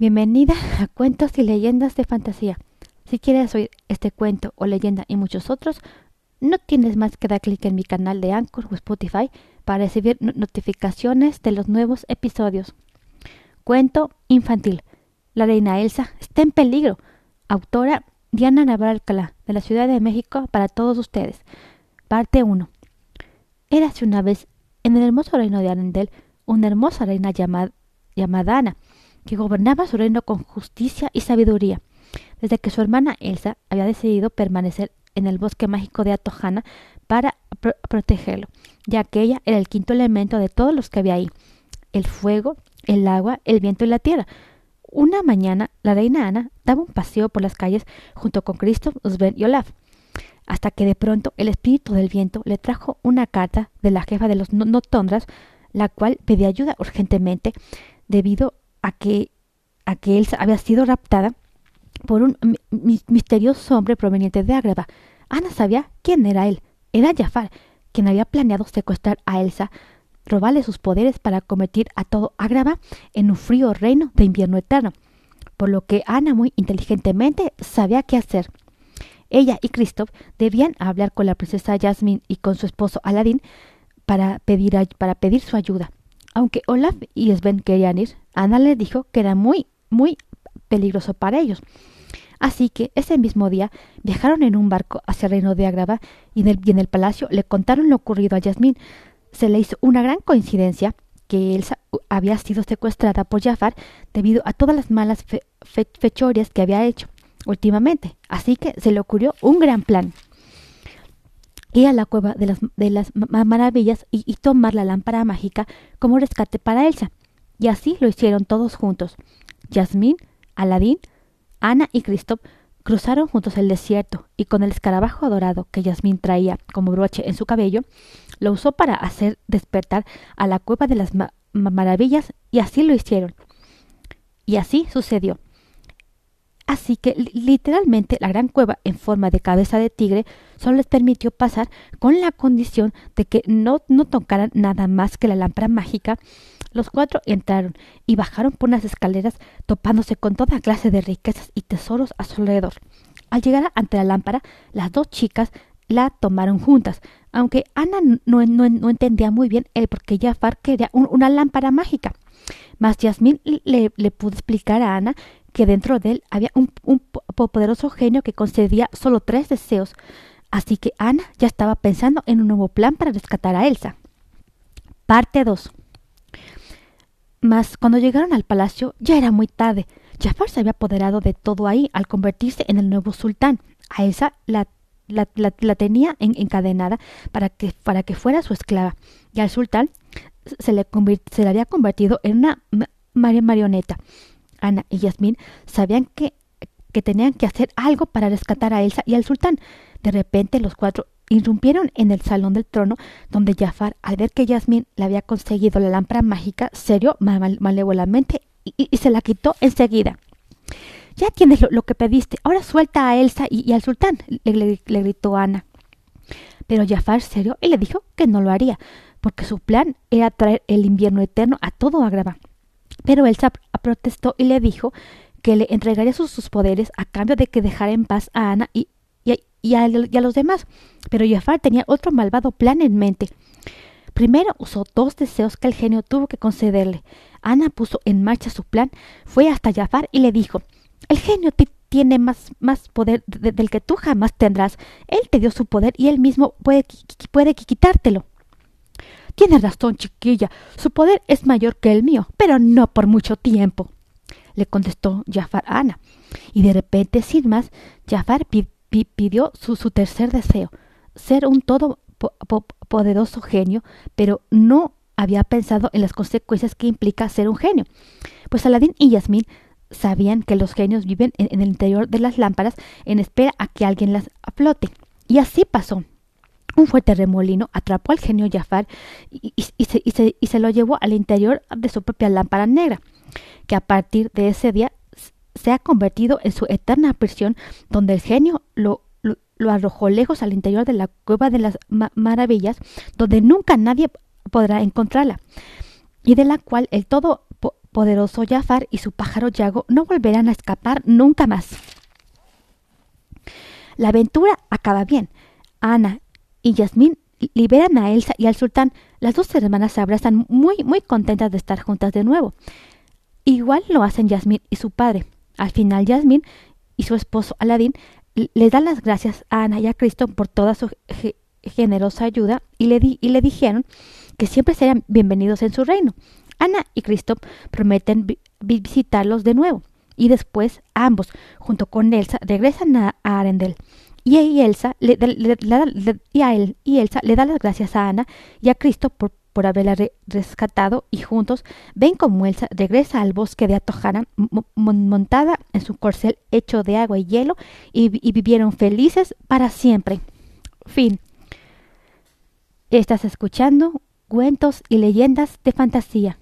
Bienvenida a Cuentos y Leyendas de Fantasía. Si quieres oír este cuento o leyenda y muchos otros, no tienes más que dar clic en mi canal de Anchor o Spotify para recibir notificaciones de los nuevos episodios. Cuento infantil. La reina Elsa está en peligro. Autora Diana Navarro de la Ciudad de México, para todos ustedes. Parte 1. Érase una vez, en el hermoso reino de Arendel, una hermosa reina llamada, llamada Ana, que gobernaba su reino con justicia y sabiduría. Desde que su hermana Elsa había decidido permanecer en el bosque mágico de Atojana para protegerlo, ya que ella era el quinto elemento de todos los que había ahí, el fuego, el agua, el viento y la tierra. Una mañana, la reina Ana daba un paseo por las calles junto con Cristo, Sven y Olaf, hasta que de pronto el espíritu del viento le trajo una carta de la jefa de los Notondras, la cual pedía ayuda urgentemente debido a que, a que Elsa había sido raptada por un misterioso hombre proveniente de Ágrava. Ana sabía quién era él. Era Jafar, quien había planeado secuestrar a Elsa, robarle sus poderes para convertir a todo Ágrava en un frío reino de invierno eterno. Por lo que Ana muy inteligentemente sabía qué hacer. Ella y Christoph debían hablar con la princesa Jasmine y con su esposo Aladín para pedir, para pedir su ayuda. Aunque Olaf y Sven querían ir, Ana les dijo que era muy, muy peligroso para ellos. Así que ese mismo día viajaron en un barco hacia el reino de Agrava y en el, palacio le contaron lo ocurrido a Yasmín. Se le hizo una gran coincidencia que Elsa había sido secuestrada por Jafar debido a todas las malas fechorias que había hecho últimamente. Así que se le ocurrió un gran plan. Ir a la cueva de las, de las maravillas y, tomar la lámpara mágica como rescate para Elsa. Y así lo hicieron todos juntos. Yasmín, Aladín, Ana y Christoph cruzaron juntos el desierto y con el escarabajo dorado que Yasmín traía como broche en su cabello, lo usó para hacer despertar a la cueva de las maravillas y así lo hicieron. Y así sucedió. Así que literalmente la gran cueva en forma de cabeza de tigre solo les permitió pasar con la condición de que no, no tocaran nada más que la lámpara mágica los cuatro entraron y bajaron por unas escaleras topándose con toda clase de riquezas y tesoros a su alrededor. Al llegar ante la lámpara, las dos chicas la tomaron juntas, aunque Ana no, no, entendía muy bien el por qué Jafar quería una lámpara mágica. Mas Yasmín le, le, pudo explicar a Ana que dentro de él había un, poderoso genio que concedía solo tres deseos, así que Ana ya estaba pensando en un nuevo plan para rescatar a Elsa. Parte 2 mas cuando llegaron al palacio ya era muy tarde. Jafar se había apoderado de todo ahí al convertirse en el nuevo sultán. A esa la, la, la, tenía encadenada para que, para que fuera su esclava. Y al sultán se le, se le había convertido en una marioneta. Ana y Yasmín sabían que, que tenían que hacer algo para rescatar a Elsa y al sultán. De repente los cuatro irrumpieron en el salón del trono, donde Jafar, al ver que Yasmín le había conseguido la lámpara mágica, serio malévolamente y, se la quitó enseguida. Ya tienes lo, que pediste, ahora suelta a Elsa y, al sultán, le, gritó Ana. Pero Jafar serio y le dijo que no lo haría, porque su plan era traer el invierno eterno a todo Agrava. Pero Elsa protestó y le dijo que le entregaría sus, poderes a cambio de que dejara en paz a Ana y, y a, los demás. Pero Jafar tenía otro malvado plan en mente. Primero usó dos deseos que el genio tuvo que concederle. Ana puso en marcha su plan, fue hasta Jafar y le dijo El genio tiene más, más poder del que tú jamás tendrás. Él te dio su poder y él mismo puede, puede quitártelo. Tienes razón, chiquilla. Su poder es mayor que el mío, pero no por mucho tiempo. Le contestó Jafar Ana. Y de repente, sin más, Jafar pidió su, tercer deseo, ser un todopoderoso genio, pero no había pensado en las consecuencias que implica ser un genio. Pues Aladín y Yasmín sabían que los genios viven en, el interior de las lámparas en espera a que alguien las aflote. Y así pasó. Un fuerte remolino atrapó al genio Jafar y, se, lo llevó al interior de su propia lámpara negra, que a partir de ese día se ha convertido en su eterna prisión, donde el genio lo, arrojó lejos al interior de la cueva de las maravillas, donde nunca nadie podrá encontrarla, y de la cual el todo poderoso Jafar y su pájaro Yago no volverán a escapar nunca más. La aventura acaba bien. Ana y Yasmín liberan a Elsa y al sultán. Las dos hermanas se abrazan muy, muy contentas de estar juntas de nuevo. Igual lo hacen Yasmín y su padre. Al final Yasmín y su esposo Aladín le dan las gracias a Ana y a Cristo por toda su generosa ayuda y le, y le dijeron que siempre serían bienvenidos en su reino. Ana y Cristo prometen visitarlos de nuevo y después ambos, junto con Elsa, regresan a, Arendel. Y, Elsa le, y, a él, y Elsa le da las gracias a Ana y a Cristo por, por haberla rescatado y juntos ven como Elsa regresa al bosque de Atojana montada en su corcel hecho de agua y hielo y, y vivieron felices para siempre. Fin. Estás escuchando cuentos y leyendas de fantasía.